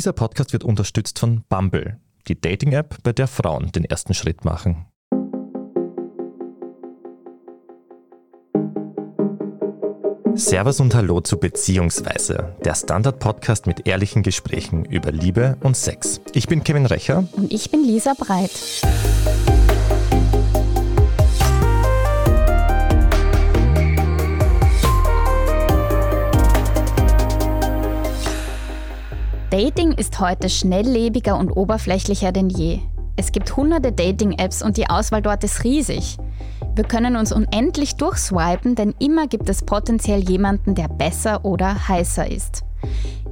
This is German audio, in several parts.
Dieser Podcast wird unterstützt von Bumble, die Dating-App, bei der Frauen den ersten Schritt machen. Servus und Hallo zu Beziehungsweise, der Standard-Podcast mit ehrlichen Gesprächen über Liebe und Sex. Ich bin Kevin Recher. Und ich bin Lisa Breit. Dating ist heute schnelllebiger und oberflächlicher denn je. Es gibt hunderte Dating-Apps und die Auswahl dort ist riesig. Wir können uns unendlich durchswipen, denn immer gibt es potenziell jemanden, der besser oder heißer ist.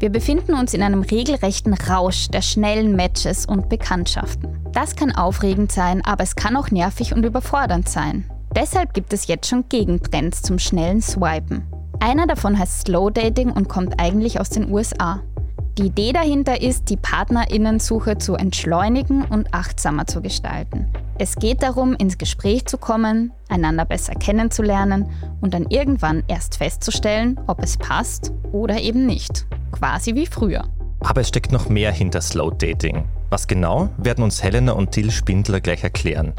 Wir befinden uns in einem regelrechten Rausch der schnellen Matches und Bekanntschaften. Das kann aufregend sein, aber es kann auch nervig und überfordernd sein. Deshalb gibt es jetzt schon Gegentrends zum schnellen Swipen. Einer davon heißt Slow Dating und kommt eigentlich aus den USA. Die Idee dahinter ist, die Partnerinnensuche zu entschleunigen und achtsamer zu gestalten. Es geht darum, ins Gespräch zu kommen, einander besser kennenzulernen und dann irgendwann erst festzustellen, ob es passt oder eben nicht. Quasi wie früher. Aber es steckt noch mehr hinter Slow Dating. Was genau, werden uns Helena und Till Spindler gleich erklären.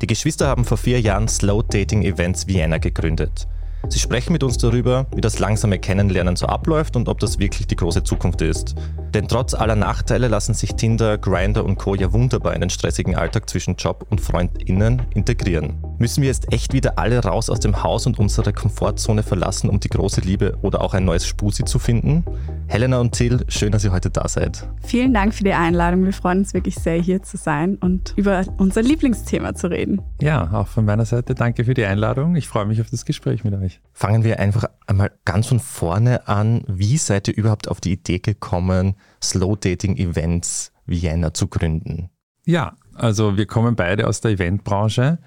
Die Geschwister haben vor vier Jahren Slow Dating Events Vienna gegründet. Sie sprechen mit uns darüber, wie das langsame Kennenlernen so abläuft und ob das wirklich die große Zukunft ist. Denn trotz aller Nachteile lassen sich Tinder, Grinder und Co. ja wunderbar in den stressigen Alltag zwischen Job und FreundInnen integrieren. Müssen wir jetzt echt wieder alle raus aus dem Haus und unsere Komfortzone verlassen, um die große Liebe oder auch ein neues Spusi zu finden? Helena und Till, schön, dass ihr heute da seid. Vielen Dank für die Einladung. Wir freuen uns wirklich sehr, hier zu sein und über unser Lieblingsthema zu reden. Ja, auch von meiner Seite danke für die Einladung. Ich freue mich auf das Gespräch mit euch. Fangen wir einfach einmal ganz von vorne an. Wie seid ihr überhaupt auf die Idee gekommen, Slow Dating Events Vienna zu gründen? Ja, also wir kommen beide aus der Eventbranche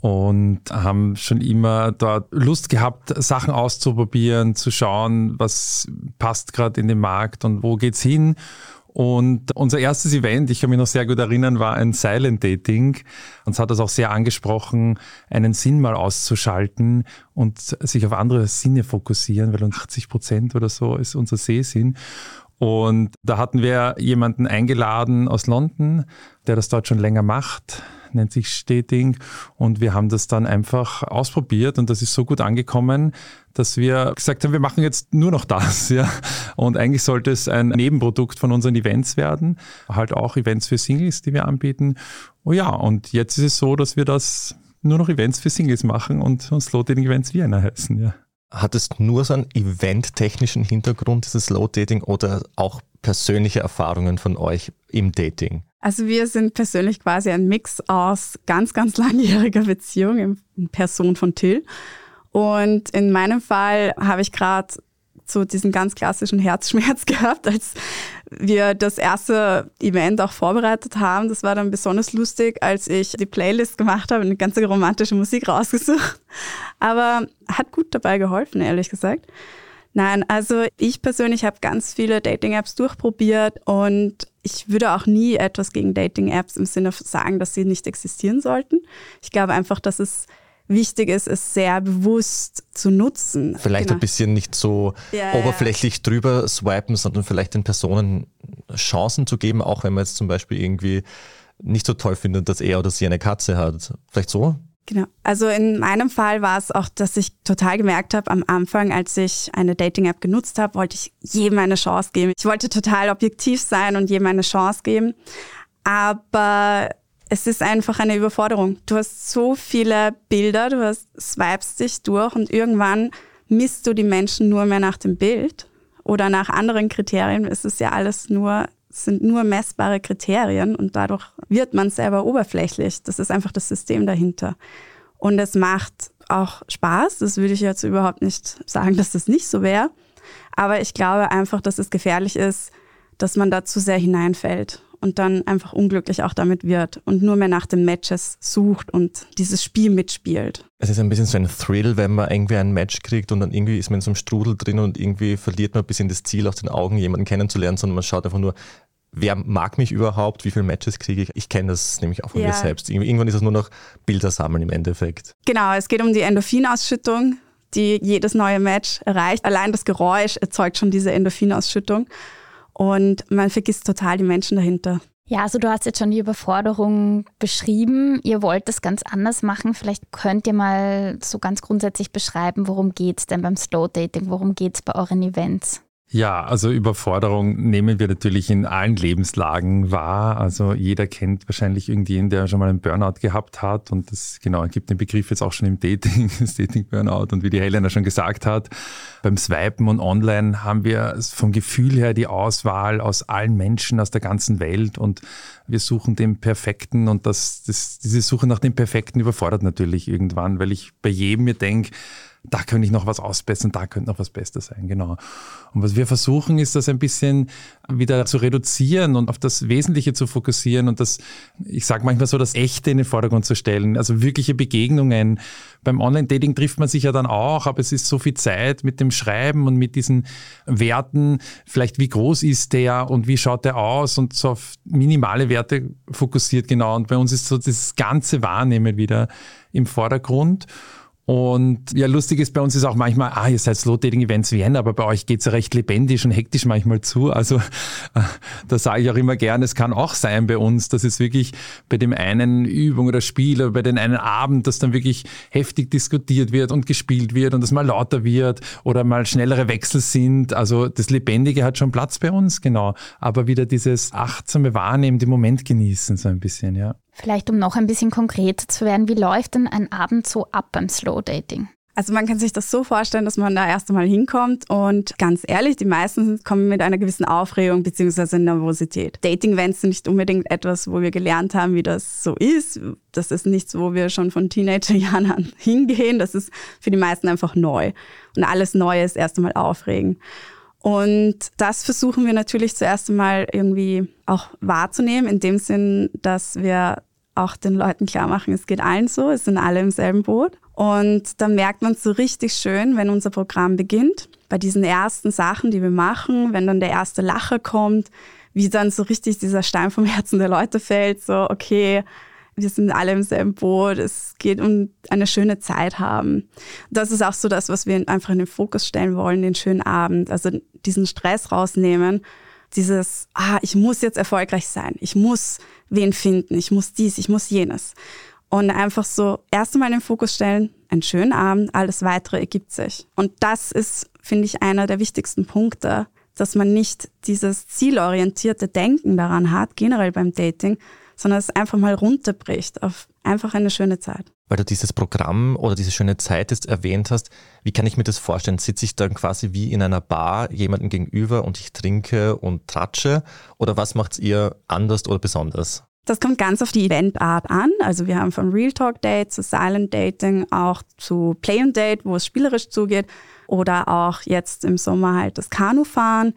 und haben schon immer dort Lust gehabt, Sachen auszuprobieren, zu schauen, was passt gerade in den Markt und wo geht's hin. Und unser erstes Event, ich kann mich noch sehr gut erinnern, war ein Silent Dating. Uns hat das auch sehr angesprochen, einen Sinn mal auszuschalten und sich auf andere Sinne fokussieren, weil uns 80 Prozent oder so ist unser Sehsinn. Und da hatten wir jemanden eingeladen aus London, der das dort schon länger macht nennt sich Steting. Und wir haben das dann einfach ausprobiert und das ist so gut angekommen, dass wir gesagt haben, wir machen jetzt nur noch das. Ja. Und eigentlich sollte es ein Nebenprodukt von unseren Events werden. Halt auch Events für Singles, die wir anbieten. Oh ja, und jetzt ist es so, dass wir das nur noch Events für Singles machen und uns Slow Dating Events Vienna heißen. Ja. Hat es nur so einen eventtechnischen Hintergrund, dieses Slow Dating, oder auch persönliche Erfahrungen von euch im Dating? Also wir sind persönlich quasi ein Mix aus ganz, ganz langjähriger Beziehung in Person von Till. Und in meinem Fall habe ich gerade so diesen ganz klassischen Herzschmerz gehabt, als wir das erste Event auch vorbereitet haben. Das war dann besonders lustig, als ich die Playlist gemacht habe und eine ganze romantische Musik rausgesucht. Aber hat gut dabei geholfen, ehrlich gesagt. Nein, also ich persönlich habe ganz viele Dating-Apps durchprobiert und ich würde auch nie etwas gegen Dating-Apps im Sinne sagen, dass sie nicht existieren sollten. Ich glaube einfach, dass es wichtig ist, es sehr bewusst zu nutzen. Vielleicht genau. ein bisschen nicht so ja, oberflächlich ja. drüber swipen, sondern vielleicht den Personen Chancen zu geben, auch wenn man jetzt zum Beispiel irgendwie nicht so toll findet, dass er oder sie eine Katze hat. Vielleicht so? Genau. Also in meinem Fall war es auch, dass ich total gemerkt habe, am Anfang, als ich eine Dating-App genutzt habe, wollte ich jedem eine Chance geben. Ich wollte total objektiv sein und jedem eine Chance geben. Aber es ist einfach eine Überforderung. Du hast so viele Bilder, du hast, swipest dich durch und irgendwann misst du die Menschen nur mehr nach dem Bild oder nach anderen Kriterien. Es ist ja alles nur sind nur messbare Kriterien und dadurch wird man selber oberflächlich. Das ist einfach das System dahinter. Und es macht auch Spaß. Das würde ich jetzt überhaupt nicht sagen, dass das nicht so wäre. Aber ich glaube einfach, dass es gefährlich ist, dass man da zu sehr hineinfällt und dann einfach unglücklich auch damit wird und nur mehr nach den Matches sucht und dieses Spiel mitspielt. Es ist ein bisschen so ein Thrill, wenn man irgendwie ein Match kriegt und dann irgendwie ist man in so einem Strudel drin und irgendwie verliert man ein bisschen das Ziel aus den Augen, jemanden kennenzulernen, sondern man schaut einfach nur, wer mag mich überhaupt, wie viele Matches kriege ich. Ich kenne das nämlich auch von ja. mir selbst. Irgendwann ist es nur noch Bilder sammeln im Endeffekt. Genau, es geht um die Endorphinausschüttung, die jedes neue Match erreicht. Allein das Geräusch erzeugt schon diese Endorphinausschüttung. Und man vergisst total die Menschen dahinter. Ja, also du hast jetzt schon die Überforderung beschrieben. Ihr wollt das ganz anders machen. Vielleicht könnt ihr mal so ganz grundsätzlich beschreiben, worum geht es denn beim Slow Dating? Worum geht es bei euren Events? Ja, also Überforderung nehmen wir natürlich in allen Lebenslagen wahr. Also jeder kennt wahrscheinlich irgendjemanden, der schon mal einen Burnout gehabt hat. Und das genau gibt den Begriff jetzt auch schon im Dating, das Dating-Burnout. Und wie die Helena schon gesagt hat, beim Swipen und Online haben wir vom Gefühl her die Auswahl aus allen Menschen aus der ganzen Welt und wir suchen den Perfekten und das, das, diese Suche nach dem Perfekten überfordert natürlich irgendwann, weil ich bei jedem mir denke, da könnte ich noch was ausbessern, da könnte noch was besser sein, genau. Und was wir versuchen, ist das ein bisschen wieder zu reduzieren und auf das Wesentliche zu fokussieren und das, ich sage manchmal so, das Echte in den Vordergrund zu stellen, also wirkliche Begegnungen. Beim Online-Dating trifft man sich ja dann auch, aber es ist so viel Zeit mit dem Schreiben und mit diesen Werten, vielleicht wie groß ist der und wie schaut der aus und so auf minimale Werte fokussiert, genau. Und bei uns ist so das ganze Wahrnehmen wieder im Vordergrund. Und ja, lustig ist bei uns ist auch manchmal, ah, ihr seid Slow Dating Events Vienna, aber bei euch geht's ja recht lebendig und hektisch manchmal zu. Also da sage ich auch immer gerne, es kann auch sein bei uns, dass es wirklich bei dem einen Übung oder Spiel oder bei den einen Abend, dass dann wirklich heftig diskutiert wird und gespielt wird und das mal lauter wird oder mal schnellere Wechsel sind. Also das Lebendige hat schon Platz bei uns, genau. Aber wieder dieses achtsame Wahrnehmen, den Moment genießen, so ein bisschen, ja. Vielleicht um noch ein bisschen konkreter zu werden, wie läuft denn ein Abend so ab beim Slow Dating? Also man kann sich das so vorstellen, dass man da erst einmal hinkommt und ganz ehrlich, die meisten kommen mit einer gewissen Aufregung bzw. Nervosität. Dating-Events sind nicht unbedingt etwas, wo wir gelernt haben, wie das so ist. Das ist nichts, wo wir schon von Teenagerjahren an hingehen. Das ist für die meisten einfach neu. Und alles Neue ist erst einmal aufregend. Und das versuchen wir natürlich zuerst einmal irgendwie auch wahrzunehmen, in dem Sinn, dass wir auch den Leuten klar machen, es geht allen so, es sind alle im selben Boot. Und dann merkt man so richtig schön, wenn unser Programm beginnt, bei diesen ersten Sachen, die wir machen, wenn dann der erste Lacher kommt, wie dann so richtig dieser Stein vom Herzen der Leute fällt, so, okay, wir sind alle im selben Boot, es geht um eine schöne Zeit haben. Das ist auch so das, was wir einfach in den Fokus stellen wollen, den schönen Abend, also diesen Stress rausnehmen dieses, ah, ich muss jetzt erfolgreich sein, ich muss wen finden, ich muss dies, ich muss jenes. Und einfach so erst einmal den Fokus stellen, einen schönen Abend, alles weitere ergibt sich. Und das ist, finde ich, einer der wichtigsten Punkte, dass man nicht dieses zielorientierte Denken daran hat, generell beim Dating, sondern es einfach mal runterbricht auf einfach eine schöne Zeit. Weil du dieses Programm oder diese schöne Zeit jetzt erwähnt hast, wie kann ich mir das vorstellen? Sitze ich dann quasi wie in einer Bar jemandem gegenüber und ich trinke und tratsche? Oder was macht ihr anders oder besonders? Das kommt ganz auf die Eventart an. Also wir haben von Real Talk Date zu Silent Dating auch zu Play and Date, wo es spielerisch zugeht. Oder auch jetzt im Sommer halt das Kanufahren.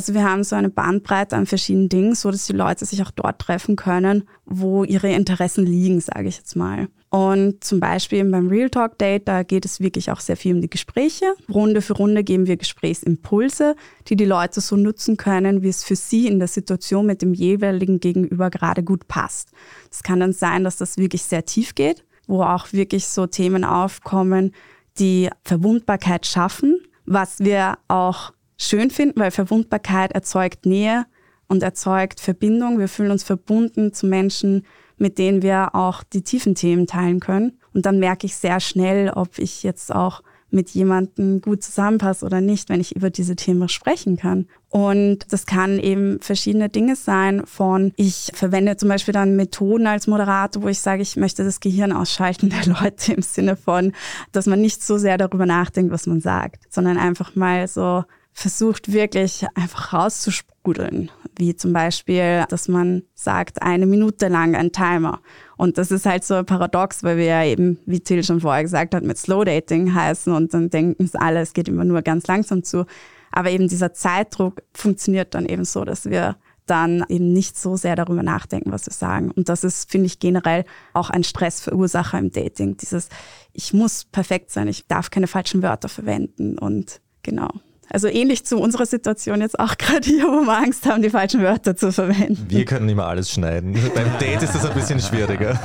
Also wir haben so eine Bandbreite an verschiedenen Dingen, so dass die Leute sich auch dort treffen können, wo ihre Interessen liegen, sage ich jetzt mal. Und zum Beispiel beim Real Talk Date, da geht es wirklich auch sehr viel um die Gespräche. Runde für Runde geben wir Gesprächsimpulse, die die Leute so nutzen können, wie es für sie in der Situation mit dem jeweiligen Gegenüber gerade gut passt. Es kann dann sein, dass das wirklich sehr tief geht, wo auch wirklich so Themen aufkommen, die Verwundbarkeit schaffen, was wir auch schön finden, weil Verwundbarkeit erzeugt Nähe und erzeugt Verbindung. Wir fühlen uns verbunden zu Menschen, mit denen wir auch die tiefen Themen teilen können. Und dann merke ich sehr schnell, ob ich jetzt auch mit jemandem gut zusammenpasse oder nicht, wenn ich über diese Themen sprechen kann. Und das kann eben verschiedene Dinge sein von, ich verwende zum Beispiel dann Methoden als Moderator, wo ich sage, ich möchte das Gehirn ausschalten der Leute im Sinne von, dass man nicht so sehr darüber nachdenkt, was man sagt, sondern einfach mal so versucht wirklich einfach rauszusprudeln, wie zum Beispiel, dass man sagt, eine Minute lang ein Timer. Und das ist halt so ein Paradox, weil wir ja eben, wie Till schon vorher gesagt hat, mit Slow Dating heißen und dann denken es alle, es geht immer nur ganz langsam zu. Aber eben dieser Zeitdruck funktioniert dann eben so, dass wir dann eben nicht so sehr darüber nachdenken, was wir sagen. Und das ist, finde ich, generell auch ein Stressverursacher im Dating. Dieses, ich muss perfekt sein, ich darf keine falschen Wörter verwenden und genau. Also ähnlich zu unserer Situation jetzt auch gerade hier, wo wir Angst haben, die falschen Wörter zu verwenden. Wir können immer alles schneiden. Beim Date ist das ein bisschen schwieriger.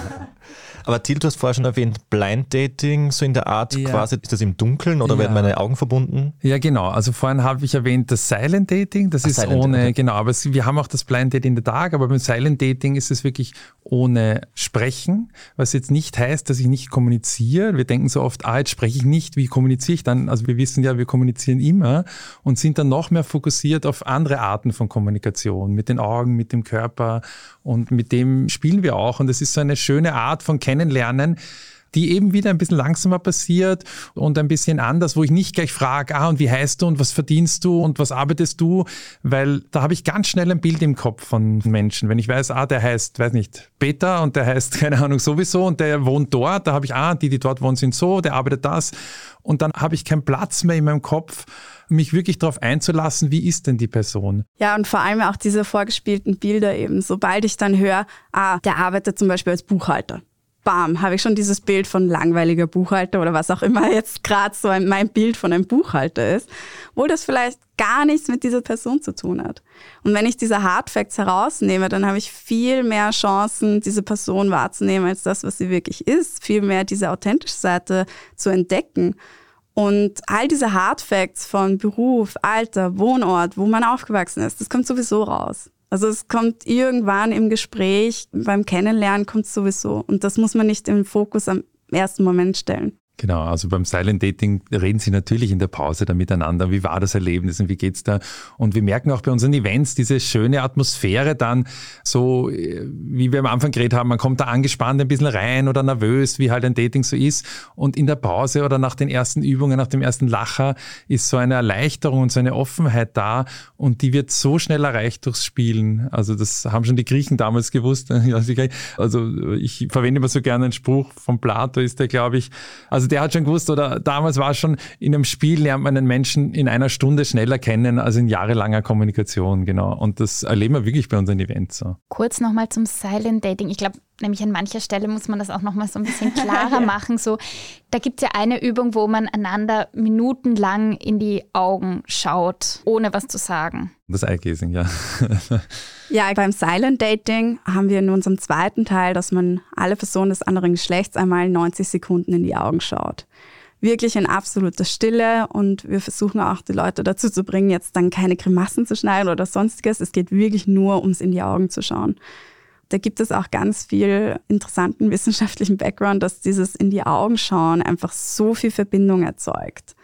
Aber Til, du hast vorher schon erwähnt, Blind Dating, so in der Art Ja. quasi, ist das im Dunkeln oder Ja. werden meine Augen verbunden? Ja, genau. Also vorhin habe ich erwähnt, das Silent Dating, das Ah, ist Silent, ohne, okay. genau, aber wir haben auch das Blind Dating in der Tag, aber beim Silent Dating ist es wirklich ohne Sprechen, was jetzt nicht heißt, dass ich nicht kommuniziere. Wir denken so oft, ah, jetzt spreche ich nicht, wie kommuniziere ich dann? Also wir wissen ja, wir kommunizieren immer und sind dann noch mehr fokussiert auf andere Arten von Kommunikation, mit den Augen, mit dem Körper und mit dem spielen wir auch und es ist so eine schöne Art von Kennenlernen, die eben wieder ein bisschen langsamer passiert und ein bisschen anders, wo ich nicht gleich frage, ah, und wie heißt du und was verdienst du und was arbeitest du, weil da habe ich ganz schnell ein Bild im Kopf von Menschen. Wenn ich weiß, ah, der heißt, weiß nicht, Peter und der heißt, keine Ahnung, sowieso und der wohnt dort, da habe ich, ah, die, die dort wohnen, sind so, der arbeitet das und dann habe ich keinen Platz mehr in meinem Kopf, mich wirklich darauf einzulassen, wie ist denn die Person? Ja, und vor allem auch diese vorgespielten Bilder eben. Sobald ich dann höre, ah, der arbeitet zum Beispiel als Buchhalter. Bam, habe ich schon dieses Bild von langweiliger Buchhalter oder was auch immer jetzt gerade so ein, mein Bild von einem Buchhalter ist, wo das vielleicht gar nichts mit dieser Person zu tun hat. Und wenn ich diese Hardfacts herausnehme, dann habe ich viel mehr Chancen, diese Person wahrzunehmen als das, was sie wirklich ist, viel mehr diese authentische Seite zu entdecken. Und all diese Hardfacts von Beruf, Alter, Wohnort, wo man aufgewachsen ist, das kommt sowieso raus. Also es kommt irgendwann im Gespräch, beim Kennenlernen kommt es sowieso. Und das muss man nicht im Fokus am ersten Moment stellen. Genau, also beim Silent Dating reden sie natürlich in der Pause da miteinander. Wie war das Erlebnis und wie geht's da? Und wir merken auch bei unseren Events diese schöne Atmosphäre dann, so äh, wie wir am Anfang geredet haben, man kommt da angespannt ein bisschen rein oder nervös, wie halt ein Dating so ist. Und in der Pause oder nach den ersten Übungen, nach dem ersten Lacher ist so eine Erleichterung und so eine Offenheit da und die wird so schnell erreicht durchs Spielen. Also das haben schon die Griechen damals gewusst. Also ich verwende immer so gerne einen Spruch von Plato, ist der, glaube ich, also der hat schon gewusst, oder damals war schon, in einem Spiel lernt man einen Menschen in einer Stunde schneller kennen als in jahrelanger Kommunikation, genau. Und das erleben wir wirklich bei unseren Events so. Kurz nochmal zum Silent Dating. Ich glaube, nämlich an mancher Stelle muss man das auch nochmal so ein bisschen klarer machen. So, da gibt es ja eine Übung, wo man einander minutenlang in die Augen schaut, ohne was zu sagen. Das Eye-Gazing, ja. Ja, beim Silent Dating haben wir in unserem zweiten Teil, dass man alle Personen des anderen Geschlechts einmal 90 Sekunden in die Augen schaut. Wirklich in absoluter Stille und wir versuchen auch die Leute dazu zu bringen, jetzt dann keine Grimassen zu schneiden oder sonstiges. Es geht wirklich nur ums in die Augen zu schauen. Da gibt es auch ganz viel interessanten wissenschaftlichen Background, dass dieses in die Augen schauen einfach so viel Verbindung erzeugt.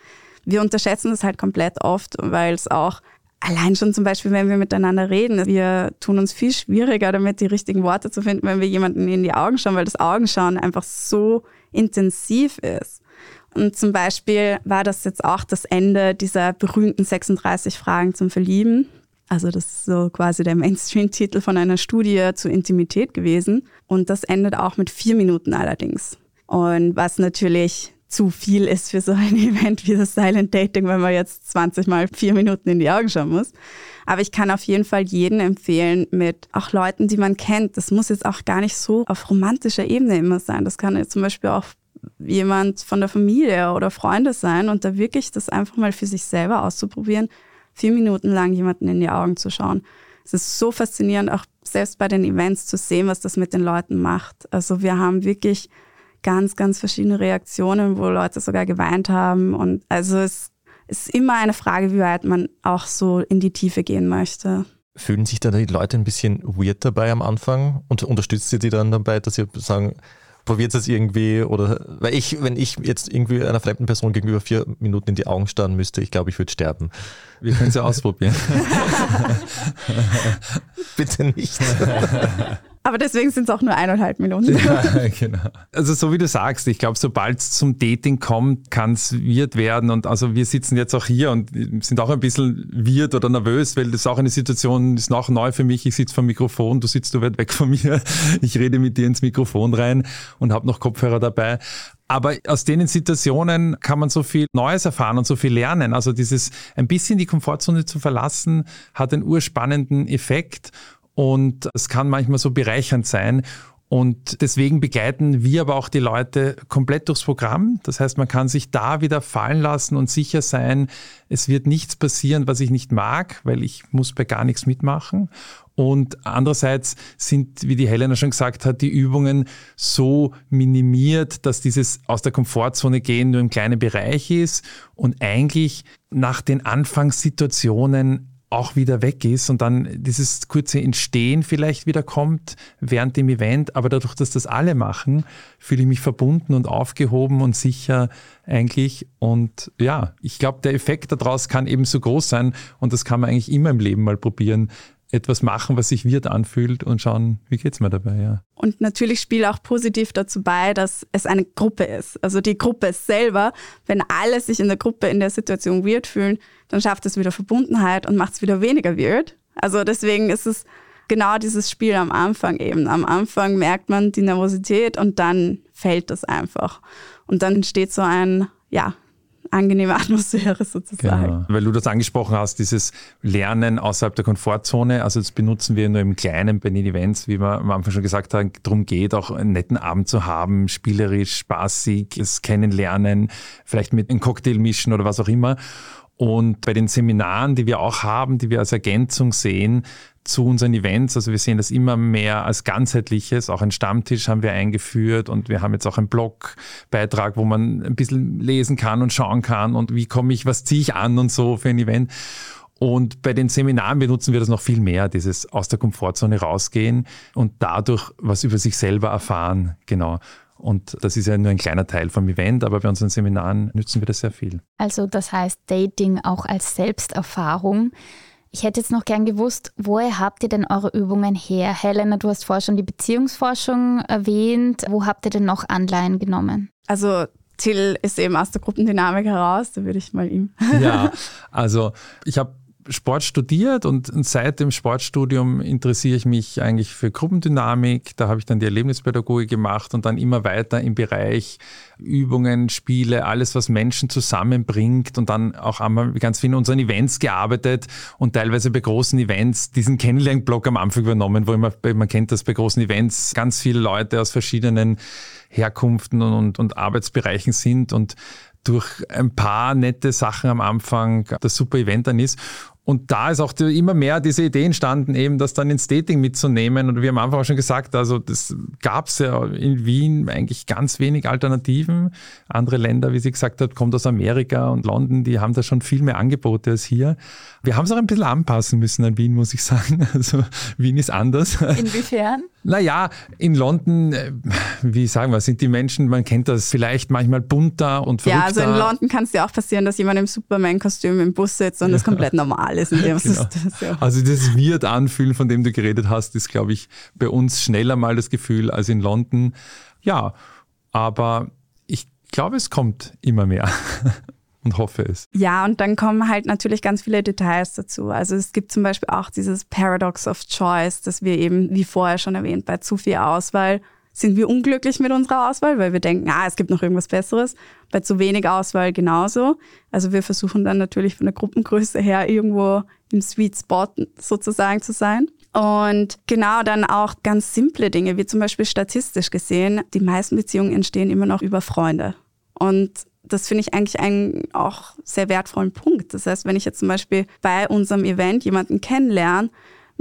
Wir unterschätzen das halt komplett oft, weil es auch allein schon zum Beispiel, wenn wir miteinander reden, wir tun uns viel schwieriger damit, die richtigen Worte zu finden, wenn wir jemanden in die Augen schauen, weil das Augenschauen einfach so intensiv ist. Und zum Beispiel war das jetzt auch das Ende dieser berühmten 36 Fragen zum Verlieben. Also das ist so quasi der Mainstream-Titel von einer Studie zur Intimität gewesen. Und das endet auch mit vier Minuten allerdings. Und was natürlich zu viel ist für so ein Event wie das Silent Dating, wenn man jetzt 20 mal vier Minuten in die Augen schauen muss. Aber ich kann auf jeden Fall jeden empfehlen mit auch Leuten, die man kennt. Das muss jetzt auch gar nicht so auf romantischer Ebene immer sein. Das kann jetzt zum Beispiel auch jemand von der Familie oder Freunde sein und da wirklich das einfach mal für sich selber auszuprobieren, vier Minuten lang jemanden in die Augen zu schauen. Es ist so faszinierend, auch selbst bei den Events zu sehen, was das mit den Leuten macht. Also wir haben wirklich ganz, ganz verschiedene Reaktionen, wo Leute sogar geweint haben. Und also es ist immer eine Frage, wie weit man auch so in die Tiefe gehen möchte. Fühlen sich da die Leute ein bisschen weird dabei am Anfang und unterstützt ihr die dann dabei, dass sie sagen, probiert es irgendwie oder weil ich, wenn ich jetzt irgendwie einer fremden Person gegenüber vier Minuten in die Augen starren müsste, ich glaube, ich würde sterben. Wir können es ja ausprobieren. Bitte nicht. Aber deswegen sind es auch nur eineinhalb Minuten. Ja, genau. Also so wie du sagst, ich glaube, sobald es zum Dating kommt, kann es weird werden. Und also wir sitzen jetzt auch hier und sind auch ein bisschen weird oder nervös, weil das auch eine Situation ist noch neu für mich. Ich sitze vom Mikrofon, du sitzt du weit weg von mir. Ich rede mit dir ins Mikrofon rein und habe noch Kopfhörer dabei. Aber aus denen Situationen kann man so viel Neues erfahren und so viel lernen. Also dieses ein bisschen die Komfortzone zu verlassen, hat einen urspannenden Effekt und es kann manchmal so bereichernd sein. Und deswegen begleiten wir aber auch die Leute komplett durchs Programm. Das heißt, man kann sich da wieder fallen lassen und sicher sein, es wird nichts passieren, was ich nicht mag, weil ich muss bei gar nichts mitmachen. Und andererseits sind, wie die Helena schon gesagt hat, die Übungen so minimiert, dass dieses aus der Komfortzone gehen nur im kleinen Bereich ist und eigentlich nach den Anfangssituationen auch wieder weg ist und dann dieses kurze Entstehen vielleicht wieder kommt während dem Event. Aber dadurch, dass das alle machen, fühle ich mich verbunden und aufgehoben und sicher eigentlich. Und ja, ich glaube, der Effekt daraus kann eben so groß sein und das kann man eigentlich immer im Leben mal probieren, etwas machen, was sich wird anfühlt und schauen, wie geht es mir dabei, ja. Und natürlich spielt auch positiv dazu bei, dass es eine Gruppe ist. Also die Gruppe selber, wenn alle sich in der Gruppe in der Situation weird fühlen, dann schafft es wieder Verbundenheit und macht es wieder weniger weird. Also deswegen ist es genau dieses Spiel am Anfang eben. Am Anfang merkt man die Nervosität und dann fällt das einfach. Und dann entsteht so ein, ja, angenehme Atmosphäre sozusagen. Genau. Weil du das angesprochen hast, dieses Lernen außerhalb der Komfortzone, also das benutzen wir nur im Kleinen bei den Events, wie wir am Anfang schon gesagt haben, darum geht, auch einen netten Abend zu haben, spielerisch, spaßig, das Kennenlernen, vielleicht mit einem Cocktail mischen oder was auch immer. Und bei den Seminaren, die wir auch haben, die wir als Ergänzung sehen, zu unseren Events. Also wir sehen das immer mehr als ganzheitliches. Auch ein Stammtisch haben wir eingeführt und wir haben jetzt auch einen Blogbeitrag, wo man ein bisschen lesen kann und schauen kann und wie komme ich, was ziehe ich an und so für ein Event. Und bei den Seminaren benutzen wir das noch viel mehr, dieses aus der Komfortzone rausgehen und dadurch was über sich selber erfahren. Genau. Und das ist ja nur ein kleiner Teil vom Event, aber bei unseren Seminaren nützen wir das sehr viel. Also das heißt Dating auch als Selbsterfahrung. Ich hätte jetzt noch gern gewusst, woher habt ihr denn eure Übungen her? Helena, du hast vorher schon die Beziehungsforschung erwähnt. Wo habt ihr denn noch Anleihen genommen? Also Till ist eben aus der Gruppendynamik heraus, da würde ich mal ihm. Ja, also ich habe Sport studiert und seit dem Sportstudium interessiere ich mich eigentlich für Gruppendynamik. Da habe ich dann die Erlebnispädagogik gemacht und dann immer weiter im Bereich Übungen, Spiele, alles, was Menschen zusammenbringt und dann auch einmal ganz viel in unseren Events gearbeitet und teilweise bei großen Events diesen Kennenlernblock am Anfang übernommen, wo immer, man kennt das bei großen Events, ganz viele Leute aus verschiedenen Herkunften und, und Arbeitsbereichen sind und durch ein paar nette Sachen am Anfang das super Event dann ist. Und da ist auch immer mehr diese Idee entstanden, eben das dann ins Dating mitzunehmen. Und wir haben einfach auch schon gesagt, also das gab es ja in Wien eigentlich ganz wenig Alternativen. Andere Länder, wie sie gesagt hat, kommt aus Amerika und London, die haben da schon viel mehr Angebote als hier. Wir haben es auch ein bisschen anpassen müssen an Wien, muss ich sagen. Also Wien ist anders. Inwiefern? Naja, in London, äh, wie sagen wir, sind die Menschen, man kennt das vielleicht manchmal bunter und verrückter. Ja, also in London kann es ja auch passieren, dass jemand im Superman-Kostüm im Bus sitzt und ja. das komplett normal ist. In dem genau. das, ja. Also das wird anfühlen, von dem du geredet hast, ist, glaube ich, bei uns schneller mal das Gefühl als in London. Ja, aber ich glaube, es kommt immer mehr. und hoffe es. Ja, und dann kommen halt natürlich ganz viele Details dazu. Also es gibt zum Beispiel auch dieses Paradox of Choice, dass wir eben, wie vorher schon erwähnt, bei zu viel Auswahl sind wir unglücklich mit unserer Auswahl, weil wir denken, ah, es gibt noch irgendwas Besseres. Bei zu wenig Auswahl genauso. Also wir versuchen dann natürlich von der Gruppengröße her irgendwo im Sweet Spot sozusagen zu sein. Und genau dann auch ganz simple Dinge, wie zum Beispiel statistisch gesehen, die meisten Beziehungen entstehen immer noch über Freunde. Und das finde ich eigentlich einen auch sehr wertvollen Punkt. Das heißt, wenn ich jetzt zum Beispiel bei unserem Event jemanden kennenlerne,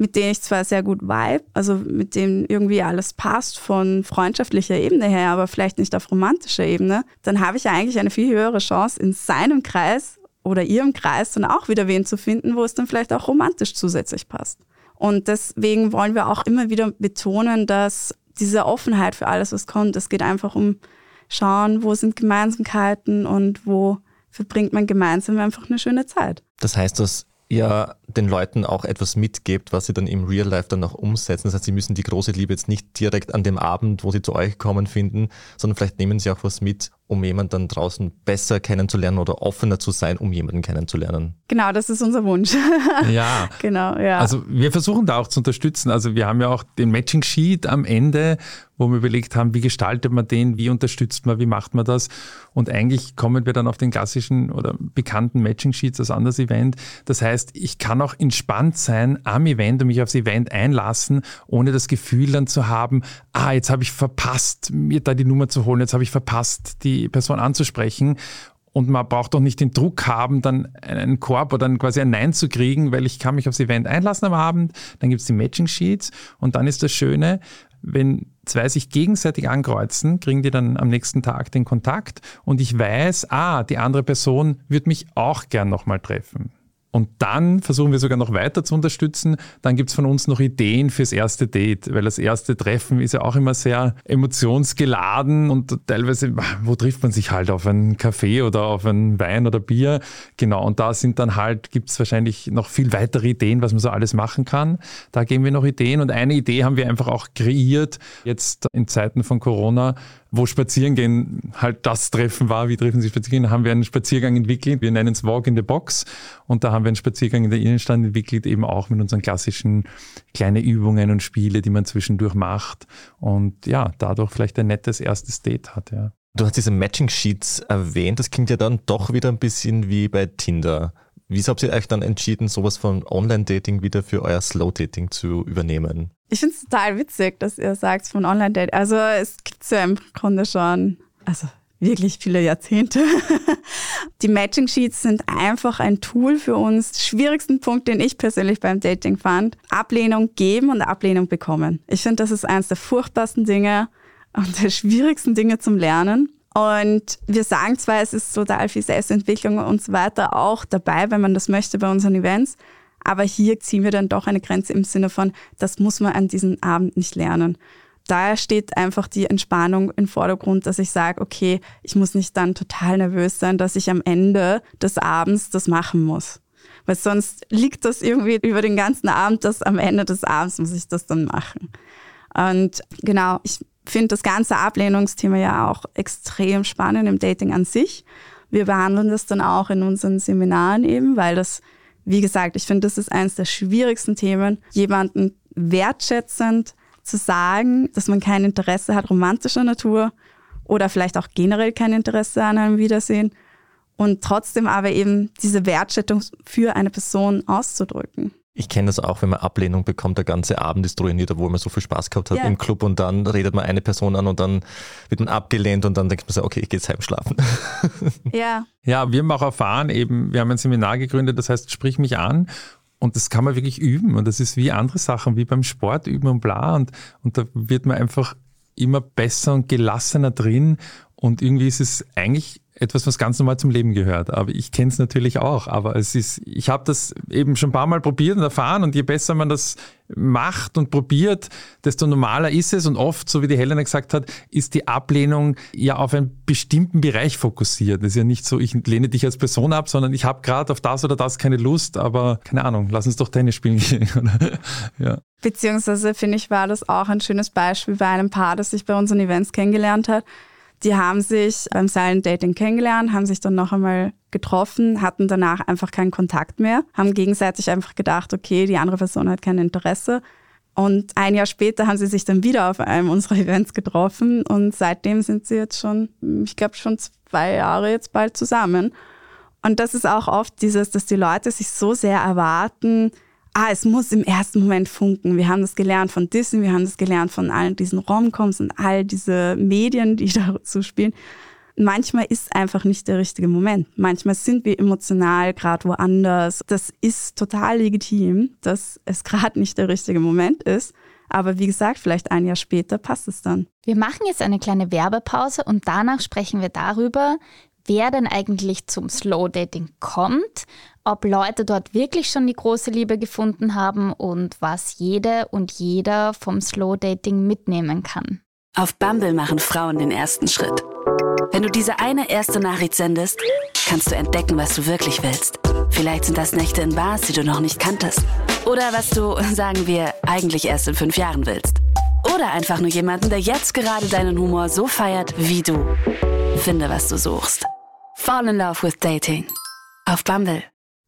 mit dem ich zwar sehr gut vibe, also mit dem irgendwie alles passt von freundschaftlicher Ebene her, aber vielleicht nicht auf romantischer Ebene, dann habe ich ja eigentlich eine viel höhere Chance, in seinem Kreis oder ihrem Kreis dann auch wieder wen zu finden, wo es dann vielleicht auch romantisch zusätzlich passt. Und deswegen wollen wir auch immer wieder betonen, dass diese Offenheit für alles, was kommt, es geht einfach um schauen, wo sind Gemeinsamkeiten und wo verbringt man gemeinsam einfach eine schöne Zeit. Das heißt, dass ihr den Leuten auch etwas mitgebt, was sie dann im Real Life dann auch umsetzen. Das heißt, sie müssen die große Liebe jetzt nicht direkt an dem Abend, wo sie zu euch kommen, finden, sondern vielleicht nehmen sie auch was mit um jemanden dann draußen besser kennenzulernen oder offener zu sein, um jemanden kennenzulernen. Genau, das ist unser Wunsch. Ja. genau, ja. Also wir versuchen da auch zu unterstützen. Also wir haben ja auch den Matching Sheet am Ende, wo wir überlegt haben, wie gestaltet man den, wie unterstützt man, wie macht man das. Und eigentlich kommen wir dann auf den klassischen oder bekannten Matching Sheets als anderes Event. Das heißt, ich kann auch entspannt sein am Event und mich aufs Event einlassen, ohne das Gefühl dann zu haben, ah, jetzt habe ich verpasst, mir da die Nummer zu holen, jetzt habe ich verpasst, die Person anzusprechen. Und man braucht doch nicht den Druck haben, dann einen Korb oder dann quasi ein Nein zu kriegen, weil ich kann mich aufs Event einlassen am Abend. Dann gibt es die Matching Sheets und dann ist das Schöne, wenn zwei sich gegenseitig ankreuzen, kriegen die dann am nächsten Tag den Kontakt und ich weiß, ah, die andere Person wird mich auch gern nochmal treffen. Und dann versuchen wir sogar noch weiter zu unterstützen. Dann gibt's von uns noch Ideen fürs erste Date, weil das erste Treffen ist ja auch immer sehr emotionsgeladen und teilweise, wo trifft man sich halt? Auf einen Kaffee oder auf einen Wein oder Bier? Genau, und da sind dann halt, gibt's wahrscheinlich noch viel weitere Ideen, was man so alles machen kann. Da geben wir noch Ideen und eine Idee haben wir einfach auch kreiert, jetzt in Zeiten von Corona, wo Spazierengehen halt das Treffen war, wie treffen Sie Spaziergehen, haben wir einen Spaziergang entwickelt. Wir nennen es Walk in the Box. Und da haben wir einen Spaziergang in der Innenstadt entwickelt, eben auch mit unseren klassischen kleinen Übungen und Spiele, die man zwischendurch macht. Und ja, dadurch vielleicht ein nettes erstes Date hat, ja. Du hast diese Matching Sheets erwähnt. Das klingt ja dann doch wieder ein bisschen wie bei Tinder. Wieso habt ihr euch dann entschieden, sowas von Online-Dating wieder für euer Slow-Dating zu übernehmen? Ich finde es total witzig, dass ihr sagt von Online-Dating. Also es gibt ja im Grunde schon, also wirklich viele Jahrzehnte. Die Matching Sheets sind einfach ein Tool für uns. Schwierigsten Punkt, den ich persönlich beim Dating fand, Ablehnung geben und Ablehnung bekommen. Ich finde, das ist eines der furchtbarsten Dinge und der schwierigsten Dinge zum Lernen. Und wir sagen zwar, es ist total viel Selbstentwicklung und so weiter auch dabei, wenn man das möchte bei unseren Events. Aber hier ziehen wir dann doch eine Grenze im Sinne von, das muss man an diesem Abend nicht lernen. Daher steht einfach die Entspannung im Vordergrund, dass ich sage, okay, ich muss nicht dann total nervös sein, dass ich am Ende des Abends das machen muss. Weil sonst liegt das irgendwie über den ganzen Abend, dass am Ende des Abends muss ich das dann machen. Und genau, ich finde das ganze Ablehnungsthema ja auch extrem spannend im Dating an sich. Wir behandeln das dann auch in unseren Seminaren eben, weil das, wie gesagt, ich finde, das ist eines der schwierigsten Themen, jemanden wertschätzend zu sagen, dass man kein Interesse hat romantischer Natur oder vielleicht auch generell kein Interesse an einem Wiedersehen und trotzdem aber eben diese Wertschätzung für eine Person auszudrücken. Ich kenne das auch, wenn man Ablehnung bekommt, der ganze Abend ist ruiniert, obwohl man so viel Spaß gehabt hat ja. im Club und dann redet man eine Person an und dann wird man abgelehnt und dann denkt man so, okay, ich gehe jetzt heim schlafen. Ja. Ja, wir haben auch erfahren, eben, wir haben ein Seminar gegründet, das heißt, sprich mich an und das kann man wirklich üben und das ist wie andere Sachen, wie beim Sport üben und bla und, und da wird man einfach immer besser und gelassener drin und irgendwie ist es eigentlich etwas, was ganz normal zum Leben gehört. Aber ich kenne es natürlich auch. Aber es ist, ich habe das eben schon ein paar Mal probiert und erfahren und je besser man das macht und probiert, desto normaler ist es. Und oft, so wie die Helena gesagt hat, ist die Ablehnung ja auf einen bestimmten Bereich fokussiert. Es ist ja nicht so, ich lehne dich als Person ab, sondern ich habe gerade auf das oder das keine Lust, aber keine Ahnung, lass uns doch Tennis spielen gehen. ja. Beziehungsweise finde ich, war das auch ein schönes Beispiel bei einem Paar, das sich bei unseren Events kennengelernt hat die haben sich beim Silent Dating kennengelernt, haben sich dann noch einmal getroffen, hatten danach einfach keinen Kontakt mehr, haben gegenseitig einfach gedacht, okay, die andere Person hat kein Interesse. Und ein Jahr später haben sie sich dann wieder auf einem unserer Events getroffen und seitdem sind sie jetzt schon, ich glaube schon zwei Jahre jetzt bald zusammen. Und das ist auch oft dieses, dass die Leute sich so sehr erwarten, ah, es muss im ersten Moment funken. Wir haben das gelernt von Disney, wir haben das gelernt von all diesen Romcoms und all diese Medien, die dazu spielen. Manchmal ist einfach nicht der richtige Moment. Manchmal sind wir emotional gerade woanders. Das ist total legitim, dass es gerade nicht der richtige Moment ist. Aber wie gesagt, vielleicht ein Jahr später passt es dann. Wir machen jetzt eine kleine Werbepause und danach sprechen wir darüber, wer denn eigentlich zum Slow Dating kommt, ob Leute dort wirklich schon die große Liebe gefunden haben und was jede und jeder vom Slow Dating mitnehmen kann. Auf Bumble machen Frauen den ersten Schritt. Wenn du diese eine erste Nachricht sendest, kannst du entdecken, was du wirklich willst. Vielleicht sind das Nächte in Bars, die du noch nicht kanntest. Oder was du, sagen wir, eigentlich erst in fünf Jahren willst. Oder einfach nur jemanden, der jetzt gerade deinen Humor so feiert wie du. Finde, was du suchst. Fall in love with dating. Auf Bumble.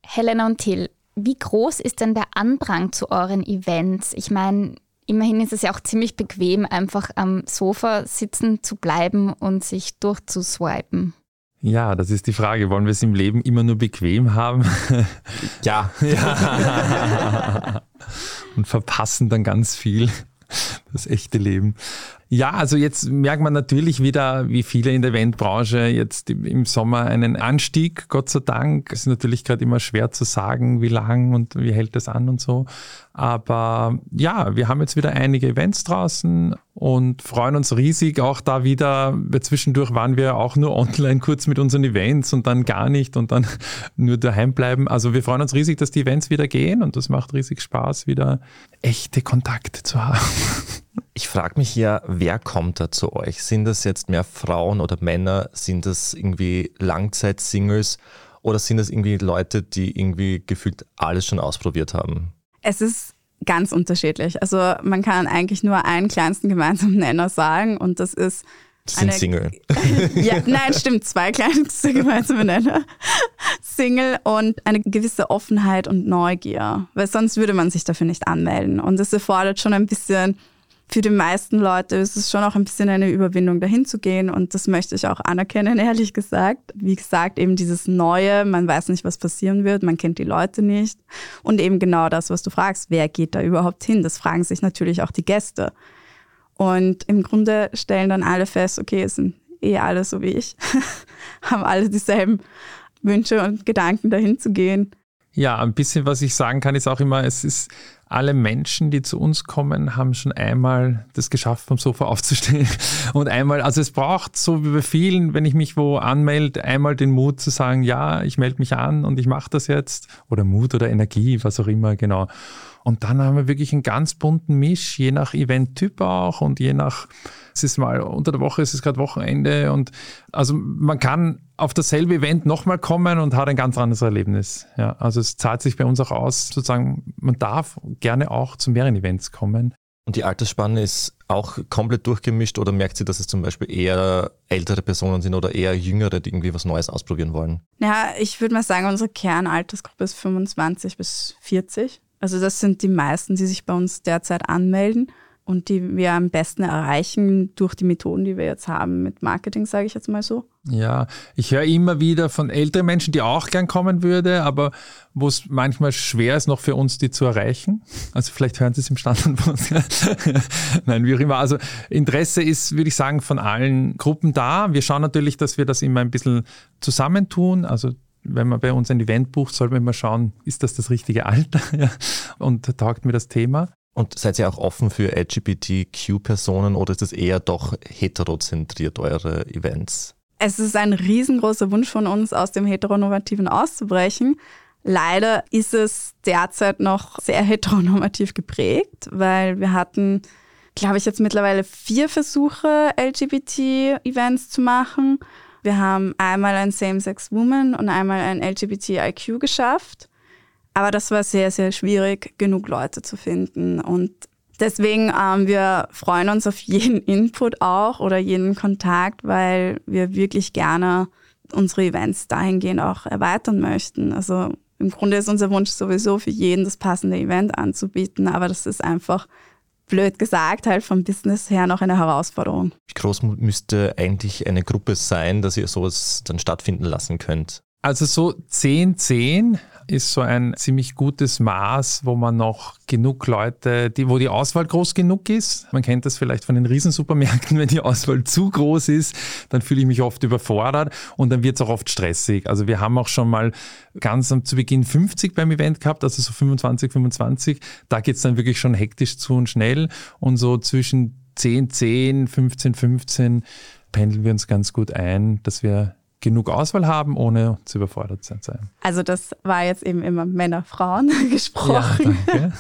Helena und Till, wie groß ist denn der Andrang zu euren Events? Ich meine, immerhin ist es ja auch ziemlich bequem, einfach am Sofa sitzen zu bleiben und sich durchzuswipen. Ja, das ist die Frage. Wollen wir es im Leben immer nur bequem haben? Ja. ja. Und verpassen dann ganz viel das echte Leben. Ja, also jetzt merkt man natürlich wieder, wie viele in der Eventbranche jetzt im Sommer einen Anstieg, Gott sei Dank. Es ist natürlich gerade immer schwer zu sagen, wie lang und wie hält das an und so. Aber ja, wir haben jetzt wieder einige Events draußen und freuen uns riesig. Auch da wieder, zwischendurch waren wir auch nur online kurz mit unseren Events und dann gar nicht und dann nur daheim bleiben. Also wir freuen uns riesig, dass die Events wieder gehen und das macht riesig Spaß, wieder echte Kontakte zu haben. Ich frage mich ja, wer kommt da zu euch? Sind das jetzt mehr Frauen oder Männer? Sind das irgendwie Langzeit-Singles? Oder sind das irgendwie Leute, die irgendwie gefühlt alles schon ausprobiert haben? Es ist ganz unterschiedlich. Also man kann eigentlich nur einen kleinsten gemeinsamen Nenner sagen und das ist sind eine, Single. ja, nein, stimmt, zwei kleinste gemeinsame Nenner. Single und eine gewisse Offenheit und Neugier, weil sonst würde man sich dafür nicht anmelden. Und das erfordert schon ein bisschen für die meisten Leute ist es schon auch ein bisschen eine Überwindung, dahin zu gehen. Und das möchte ich auch anerkennen, ehrlich gesagt. Wie gesagt, eben dieses Neue, man weiß nicht, was passieren wird, man kennt die Leute nicht. Und eben genau das, was du fragst, wer geht da überhaupt hin? Das fragen sich natürlich auch die Gäste. Und im Grunde stellen dann alle fest, okay, es sind eh alle so wie ich, haben alle dieselben Wünsche und Gedanken, dahin zu gehen. Ja, ein bisschen, was ich sagen kann, ist auch immer, es ist alle Menschen, die zu uns kommen, haben schon einmal das geschafft, vom Sofa aufzustehen. Und einmal, also es braucht so wie bei vielen, wenn ich mich wo anmelde, einmal den Mut zu sagen, ja, ich melde mich an und ich mache das jetzt. Oder Mut oder Energie, was auch immer, genau. Und dann haben wir wirklich einen ganz bunten Misch, je nach Eventtyp auch und je nach, es ist mal unter der Woche, es ist gerade Wochenende und also man kann auf dasselbe Event nochmal kommen und hat ein ganz anderes Erlebnis. Ja, also es zahlt sich bei uns auch aus, sozusagen, man darf gerne auch zu mehreren Events kommen. Und die Altersspanne ist auch komplett durchgemischt oder merkt sie, dass es zum Beispiel eher ältere Personen sind oder eher jüngere, die irgendwie was Neues ausprobieren wollen? Ja, ich würde mal sagen, unsere Kernaltersgruppe ist 25 bis 40. Also das sind die meisten, die sich bei uns derzeit anmelden und die wir am besten erreichen durch die Methoden, die wir jetzt haben mit Marketing, sage ich jetzt mal so. Ja, ich höre immer wieder von älteren Menschen, die auch gern kommen würde, aber wo es manchmal schwer ist, noch für uns die zu erreichen. Also vielleicht hören Sie es im Standardbus. Nein, wie auch immer. Also Interesse ist, würde ich sagen, von allen Gruppen da. Wir schauen natürlich, dass wir das immer ein bisschen zusammentun. Also wenn man bei uns ein Event bucht, soll man immer schauen, ist das das richtige Alter und taugt mir das Thema. Und seid ihr auch offen für LGBTQ-Personen oder ist es eher doch heterozentriert, eure Events? Es ist ein riesengroßer Wunsch von uns, aus dem Heteronormativen auszubrechen. Leider ist es derzeit noch sehr heteronormativ geprägt, weil wir hatten, glaube ich, jetzt mittlerweile vier Versuche, LGBT-Events zu machen. Wir haben einmal ein Same-Sex-Woman und einmal ein LGBTIQ geschafft. Aber das war sehr, sehr schwierig, genug Leute zu finden. Und deswegen, ähm, wir freuen uns auf jeden Input auch oder jeden Kontakt, weil wir wirklich gerne unsere Events dahingehend auch erweitern möchten. Also im Grunde ist unser Wunsch sowieso für jeden das passende Event anzubieten, aber das ist einfach blöd gesagt, halt vom Business her noch eine Herausforderung. Wie groß müsste eigentlich eine Gruppe sein, dass ihr sowas dann stattfinden lassen könnt? Also so 10, 10 ist so ein ziemlich gutes Maß, wo man noch genug Leute, die, wo die Auswahl groß genug ist. Man kennt das vielleicht von den Riesensupermärkten, wenn die Auswahl zu groß ist, dann fühle ich mich oft überfordert und dann wird es auch oft stressig. Also wir haben auch schon mal ganz zu Beginn 50 beim Event gehabt, also so 25, 25. Da geht es dann wirklich schon hektisch zu und schnell und so zwischen 10, 10, 15, 15 pendeln wir uns ganz gut ein, dass wir genug Auswahl haben, ohne zu überfordert zu sein. Also das war jetzt eben immer Männer, Frauen gesprochen. Ja,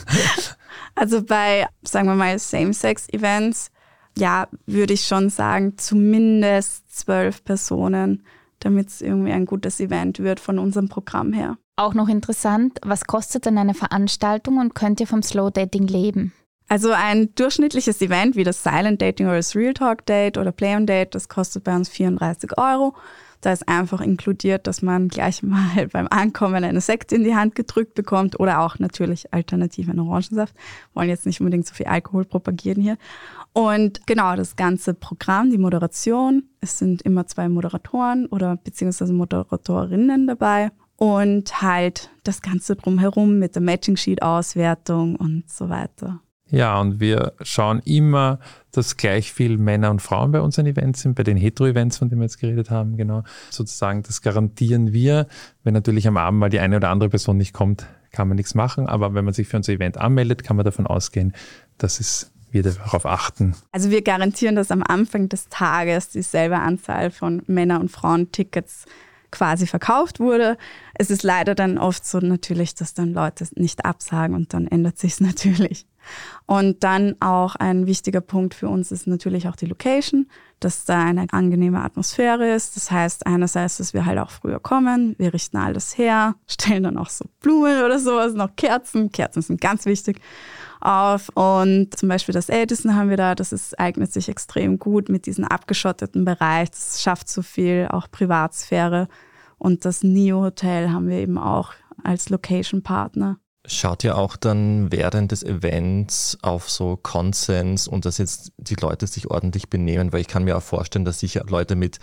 also bei, sagen wir mal, Same-Sex-Events, ja, würde ich schon sagen, zumindest zwölf Personen, damit es irgendwie ein gutes Event wird von unserem Programm her. Auch noch interessant, was kostet denn eine Veranstaltung und könnt ihr vom Slow Dating leben? Also ein durchschnittliches Event wie das Silent Dating oder das Real Talk Date oder Play on Date, das kostet bei uns 34 Euro. Da ist einfach inkludiert, dass man gleich mal beim Ankommen eine Sekt in die Hand gedrückt bekommt oder auch natürlich alternativ einen Orangensaft. Wollen jetzt nicht unbedingt so viel Alkohol propagieren hier. Und genau das ganze Programm, die Moderation. Es sind immer zwei Moderatoren oder beziehungsweise Moderatorinnen dabei. Und halt das Ganze drumherum mit der Matching Sheet Auswertung und so weiter. Ja, und wir schauen immer, dass gleich viel Männer und Frauen bei unseren Events sind, bei den Hetero-Events, von denen wir jetzt geredet haben, genau. Sozusagen, das garantieren wir. Wenn natürlich am Abend mal die eine oder andere Person nicht kommt, kann man nichts machen. Aber wenn man sich für unser Event anmeldet, kann man davon ausgehen, dass es wir darauf achten. Also wir garantieren, dass am Anfang des Tages dieselbe Anzahl von Männer- und Frauen-Tickets quasi verkauft wurde. Es ist leider dann oft so natürlich, dass dann Leute nicht absagen und dann ändert sich es natürlich. Und dann auch ein wichtiger Punkt für uns ist natürlich auch die Location, dass da eine angenehme Atmosphäre ist. Das heißt einerseits, dass wir halt auch früher kommen, wir richten alles her, stellen dann auch so Blumen oder sowas, noch Kerzen. Kerzen sind ganz wichtig auf. Und zum Beispiel das Edison haben wir da, das ist, eignet sich extrem gut mit diesem abgeschotteten Bereich. Das schafft so viel, auch Privatsphäre. Und das Neo Hotel haben wir eben auch als Location-Partner. Schaut ihr auch dann während des Events auf so Konsens und dass jetzt die Leute sich ordentlich benehmen? Weil ich kann mir auch vorstellen, dass sicher Leute mit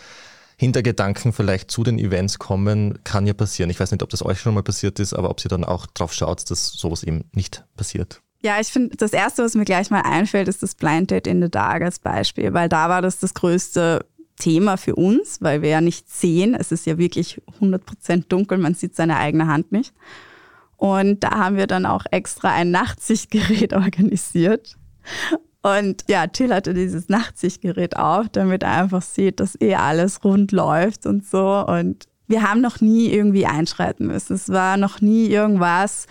Hintergedanken vielleicht zu den Events kommen, kann ja passieren. Ich weiß nicht, ob das euch schon mal passiert ist, aber ob ihr dann auch drauf schaut, dass sowas eben nicht passiert. Ja, ich finde, das Erste, was mir gleich mal einfällt, ist das Blind Date in the Dark als Beispiel, weil da war das das größte Thema für uns, weil wir ja nicht sehen. Es ist ja wirklich 100% dunkel, man sieht seine eigene Hand nicht. Und da haben wir dann auch extra ein Nachtsichtgerät organisiert. Und ja, Till hatte dieses Nachtsichtgerät auf, damit er einfach sieht, dass eh alles rund läuft und so. Und wir haben noch nie irgendwie einschreiten müssen. Es war noch nie irgendwas.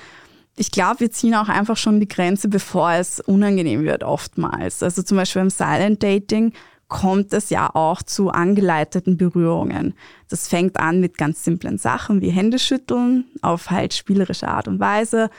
Ich glaube, wir ziehen auch einfach schon die Grenze, bevor es unangenehm wird, oftmals. Also zum Beispiel im Silent Dating kommt es ja auch zu angeleiteten Berührungen. Das fängt an mit ganz simplen Sachen wie Händeschütteln auf halt spielerische Art und Weise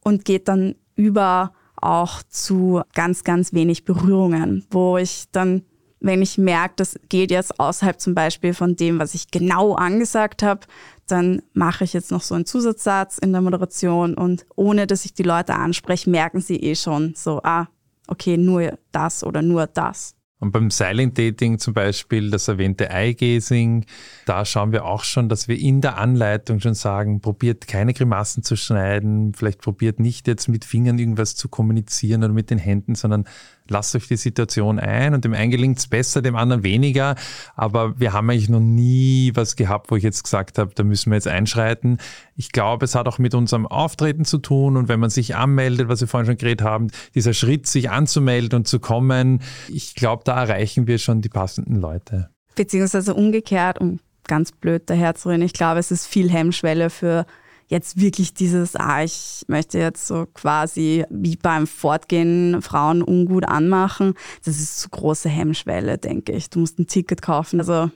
und geht dann über auch zu ganz, ganz wenig Berührungen, wo ich dann, wenn ich merke, das geht jetzt außerhalb zum Beispiel von dem, was ich genau angesagt habe, dann mache ich jetzt noch so einen Zusatzsatz in der Moderation und ohne dass ich die Leute anspreche, merken sie eh schon so, ah, okay, nur das oder nur das. Und beim Silent Dating zum Beispiel, das erwähnte Eye-Gazing, da schauen wir auch schon, dass wir in der Anleitung schon sagen, probiert keine Grimassen zu schneiden, vielleicht probiert nicht jetzt mit Fingern irgendwas zu kommunizieren oder mit den Händen, sondern lasst euch die Situation ein und dem einen gelingt es besser, dem anderen weniger. Aber wir haben eigentlich noch nie was gehabt, wo ich jetzt gesagt habe, da müssen wir jetzt einschreiten. Ich glaube, es hat auch mit unserem Auftreten zu tun und wenn man sich anmeldet, was wir vorhin schon geredet haben, dieser Schritt, sich anzumelden und zu kommen, ich glaube, da erreichen wir schon die passenden Leute. Beziehungsweise umgekehrt, um ganz blöd daherzureden, ich glaube, es ist viel Hemmschwelle für jetzt wirklich dieses, ah, ich möchte jetzt so quasi wie beim Fortgehen Frauen ungut anmachen, das ist zu große Hemmschwelle, denke ich. Du musst ein Ticket kaufen. Also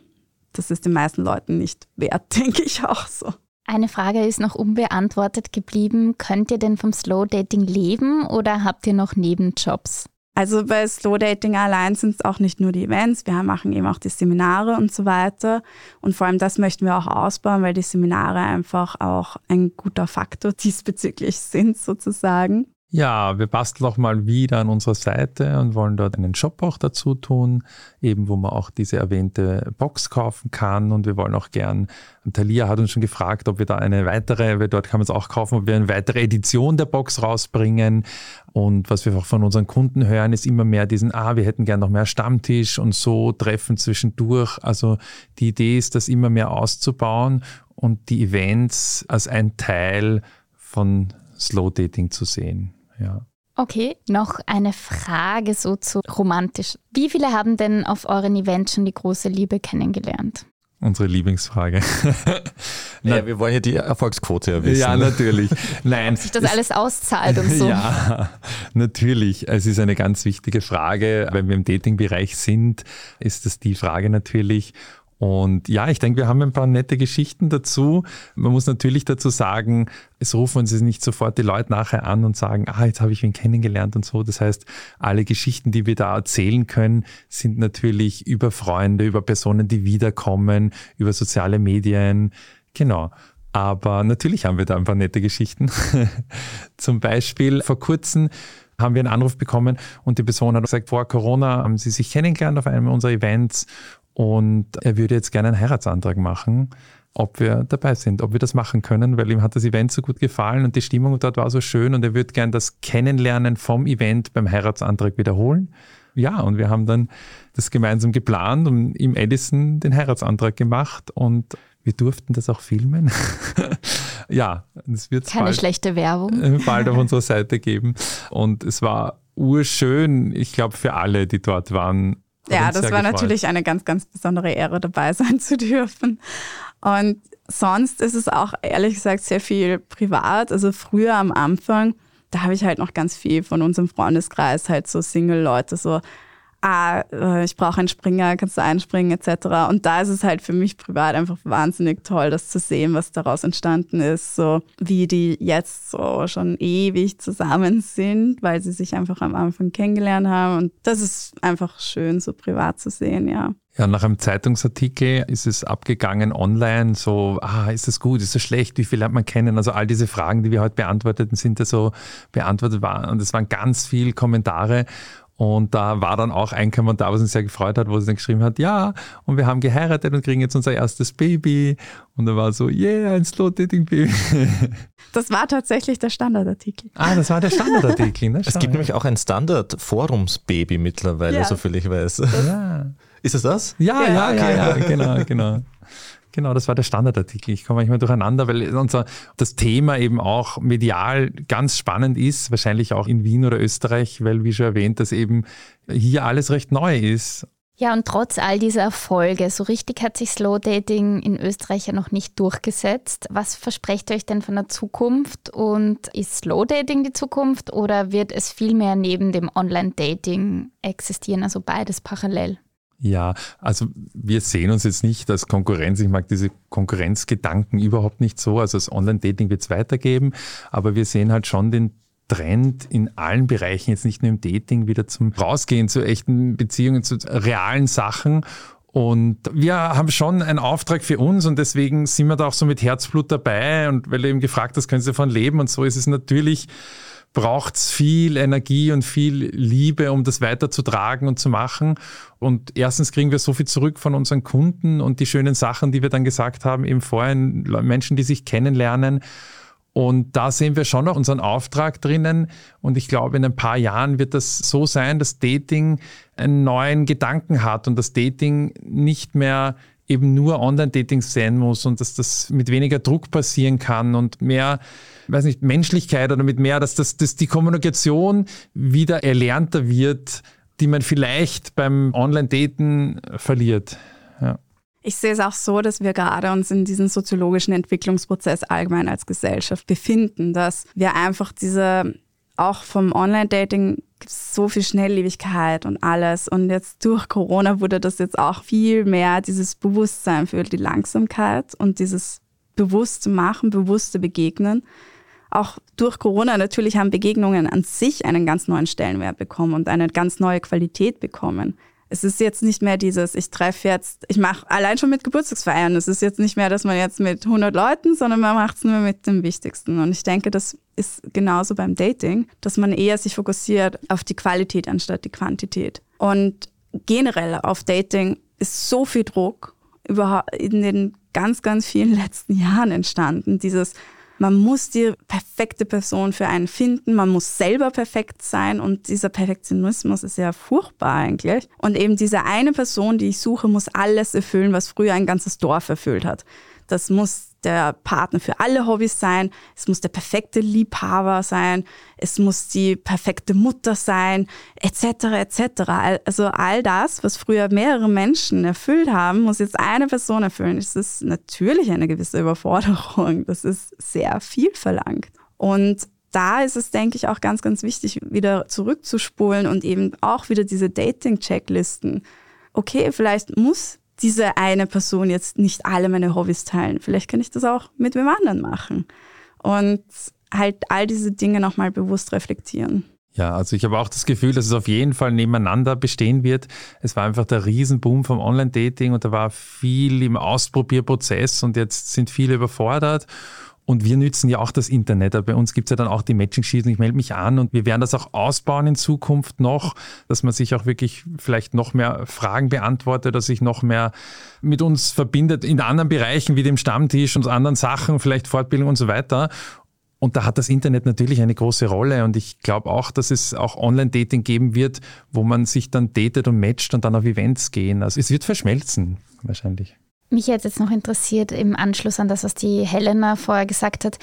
das ist den meisten Leuten nicht wert, denke ich auch so. Eine Frage ist noch unbeantwortet geblieben. Könnt ihr denn vom Slow Dating leben oder habt ihr noch Nebenjobs? Also bei Slow Dating allein sind es auch nicht nur die Events, wir machen eben auch die Seminare und so weiter. Und vor allem das möchten wir auch ausbauen, weil die Seminare einfach auch ein guter Faktor diesbezüglich sind sozusagen. Ja, wir basteln auch mal wieder an unserer Seite und wollen dort einen Shop auch dazu tun, eben wo man auch diese erwähnte Box kaufen kann. Und wir wollen auch gern, Thalia hat uns schon gefragt, ob wir da eine weitere, weil dort kann man es auch kaufen, ob wir eine weitere Edition der Box rausbringen. Und was wir auch von unseren Kunden hören, ist immer mehr diesen, ah, wir hätten gern noch mehr Stammtisch und so Treffen zwischendurch. Also die Idee ist, das immer mehr auszubauen und die Events als ein Teil von Slow Dating zu sehen ja. Okay, noch eine Frage so zu romantisch. Wie viele haben denn auf euren Events schon die große Liebe kennengelernt? Unsere Lieblingsfrage. naja, wir wollen ja die Erfolgsquote ja wissen. Ja, natürlich. Nein. Ob sich das alles auszahlt und so. Ja, natürlich. Es ist eine ganz wichtige Frage. Wenn wir im Dating-Bereich sind, ist das die Frage natürlich. Und ja, ich denke, wir haben ein paar nette Geschichten dazu. Man muss natürlich dazu sagen, es rufen uns nicht sofort die Leute nachher an und sagen, ah, jetzt habe ich ihn kennengelernt und so. Das heißt, alle Geschichten, die wir da erzählen können, sind natürlich über Freunde, über Personen, die wiederkommen, über soziale Medien. Genau. Aber natürlich haben wir da ein paar nette Geschichten. Zum Beispiel vor kurzem haben wir einen Anruf bekommen und die Person hat gesagt, vor Corona haben sie sich kennengelernt auf einem unserer Events und er würde jetzt gerne einen Heiratsantrag machen, ob wir dabei sind, ob wir das machen können, weil ihm hat das Event so gut gefallen und die Stimmung dort war so schön und er würde gerne das Kennenlernen vom Event beim Heiratsantrag wiederholen. Ja, und wir haben dann das gemeinsam geplant und ihm Edison den Heiratsantrag gemacht und wir durften das auch filmen. ja, es wird keine bald, schlechte Werbung äh, bald auf unserer Seite geben und es war urschön, ich glaube für alle, die dort waren, ja, das war gefreut. natürlich eine ganz, ganz besondere Ehre, dabei sein zu dürfen. Und sonst ist es auch ehrlich gesagt sehr viel privat. Also früher am Anfang, da habe ich halt noch ganz viel von unserem Freundeskreis, halt so Single-Leute, so ah, äh, ich brauche einen Springer, kannst du einspringen etc. Und da ist es halt für mich privat einfach wahnsinnig toll, das zu sehen, was daraus entstanden ist, so wie die jetzt so schon ewig zusammen sind, weil sie sich einfach am Anfang kennengelernt haben. Und das ist einfach schön, so privat zu sehen, ja. Ja, nach einem Zeitungsartikel ist es abgegangen online, so, ah, ist das gut, ist das schlecht, wie viel lernt man kennen? Also all diese Fragen, die wir heute beantwortet sind da so beantwortet waren. Und es waren ganz viele Kommentare. Und da war dann auch ein Kommentar, was uns sehr gefreut hat, wo sie dann geschrieben hat, ja, und wir haben geheiratet und kriegen jetzt unser erstes Baby. Und da war so, yeah, ein Slow Dating Baby. Das war tatsächlich der Standardartikel. Ah, das war der Standardartikel. Ne? es gibt nämlich auch ein Standard-Forums-Baby mittlerweile, ja. soviel ich weiß. Ja. Ist es das? Ja, ja, ja, okay. ja, ja genau, genau. Genau, das war der Standardartikel. Ich komme manchmal durcheinander, weil unser, das Thema eben auch medial ganz spannend ist, wahrscheinlich auch in Wien oder Österreich, weil, wie schon erwähnt, dass eben hier alles recht neu ist. Ja, und trotz all dieser Erfolge, so richtig hat sich Slow Dating in Österreich ja noch nicht durchgesetzt. Was versprecht ihr euch denn von der Zukunft? Und ist Slow Dating die Zukunft oder wird es vielmehr neben dem Online-Dating existieren, also beides parallel? Ja, also wir sehen uns jetzt nicht als Konkurrenz. Ich mag diese Konkurrenzgedanken überhaupt nicht so. Also das Online-Dating wird es weitergeben, aber wir sehen halt schon den Trend in allen Bereichen, jetzt nicht nur im Dating, wieder zum Rausgehen zu echten Beziehungen, zu realen Sachen. Und wir haben schon einen Auftrag für uns und deswegen sind wir da auch so mit Herzblut dabei. Und weil du eben gefragt hast, können Sie davon leben? Und so ist es natürlich braucht es viel Energie und viel Liebe, um das weiterzutragen und zu machen. Und erstens kriegen wir so viel zurück von unseren Kunden und die schönen Sachen, die wir dann gesagt haben, eben vorhin, Menschen, die sich kennenlernen. Und da sehen wir schon noch unseren Auftrag drinnen. Und ich glaube, in ein paar Jahren wird das so sein, dass Dating einen neuen Gedanken hat und das Dating nicht mehr eben nur Online-Dating sein muss und dass das mit weniger Druck passieren kann und mehr weiß nicht, Menschlichkeit oder mit mehr, dass, das, dass die Kommunikation wieder erlernter wird, die man vielleicht beim Online-Daten verliert. Ja. Ich sehe es auch so, dass wir gerade uns in diesem soziologischen Entwicklungsprozess allgemein als Gesellschaft befinden, dass wir einfach diese, auch vom Online-Dating gibt es so viel Schnelllebigkeit und alles. Und jetzt durch Corona wurde das jetzt auch viel mehr, dieses Bewusstsein für die Langsamkeit und dieses bewusste Machen, bewusste Begegnen auch durch Corona natürlich haben Begegnungen an sich einen ganz neuen Stellenwert bekommen und eine ganz neue Qualität bekommen. Es ist jetzt nicht mehr dieses, ich treffe jetzt, ich mache allein schon mit Geburtstagsfeiern. Es ist jetzt nicht mehr, dass man jetzt mit 100 Leuten, sondern man macht es nur mit dem Wichtigsten. Und ich denke, das ist genauso beim Dating, dass man eher sich fokussiert auf die Qualität anstatt die Quantität. Und generell auf Dating ist so viel Druck überhaupt in den ganz, ganz vielen letzten Jahren entstanden. Dieses, man muss die perfekte Person für einen finden, man muss selber perfekt sein und dieser Perfektionismus ist ja furchtbar eigentlich. Und eben diese eine Person, die ich suche, muss alles erfüllen, was früher ein ganzes Dorf erfüllt hat. Das muss der Partner für alle Hobbys sein, es muss der perfekte Liebhaber sein, es muss die perfekte Mutter sein, etc. etc. Also all das, was früher mehrere Menschen erfüllt haben, muss jetzt eine Person erfüllen. Das ist natürlich eine gewisse Überforderung. Das ist sehr viel verlangt. Und da ist es, denke ich, auch ganz, ganz wichtig, wieder zurückzuspulen und eben auch wieder diese Dating-Checklisten. Okay, vielleicht muss diese eine Person jetzt nicht alle meine Hobbys teilen. Vielleicht kann ich das auch mit wem anderen machen. Und halt all diese Dinge nochmal bewusst reflektieren. Ja, also ich habe auch das Gefühl, dass es auf jeden Fall nebeneinander bestehen wird. Es war einfach der Riesenboom vom Online-Dating und da war viel im Ausprobierprozess und jetzt sind viele überfordert. Und wir nützen ja auch das Internet. Bei uns gibt es ja dann auch die Matching-Sheets ich melde mich an und wir werden das auch ausbauen in Zukunft noch, dass man sich auch wirklich vielleicht noch mehr Fragen beantwortet, dass sich noch mehr mit uns verbindet in anderen Bereichen wie dem Stammtisch und anderen Sachen, vielleicht Fortbildung und so weiter. Und da hat das Internet natürlich eine große Rolle. Und ich glaube auch, dass es auch Online-Dating geben wird, wo man sich dann datet und matcht und dann auf Events gehen. Also es wird verschmelzen, wahrscheinlich. Mich hätte jetzt noch interessiert, im Anschluss an das, was die Helena vorher gesagt hat,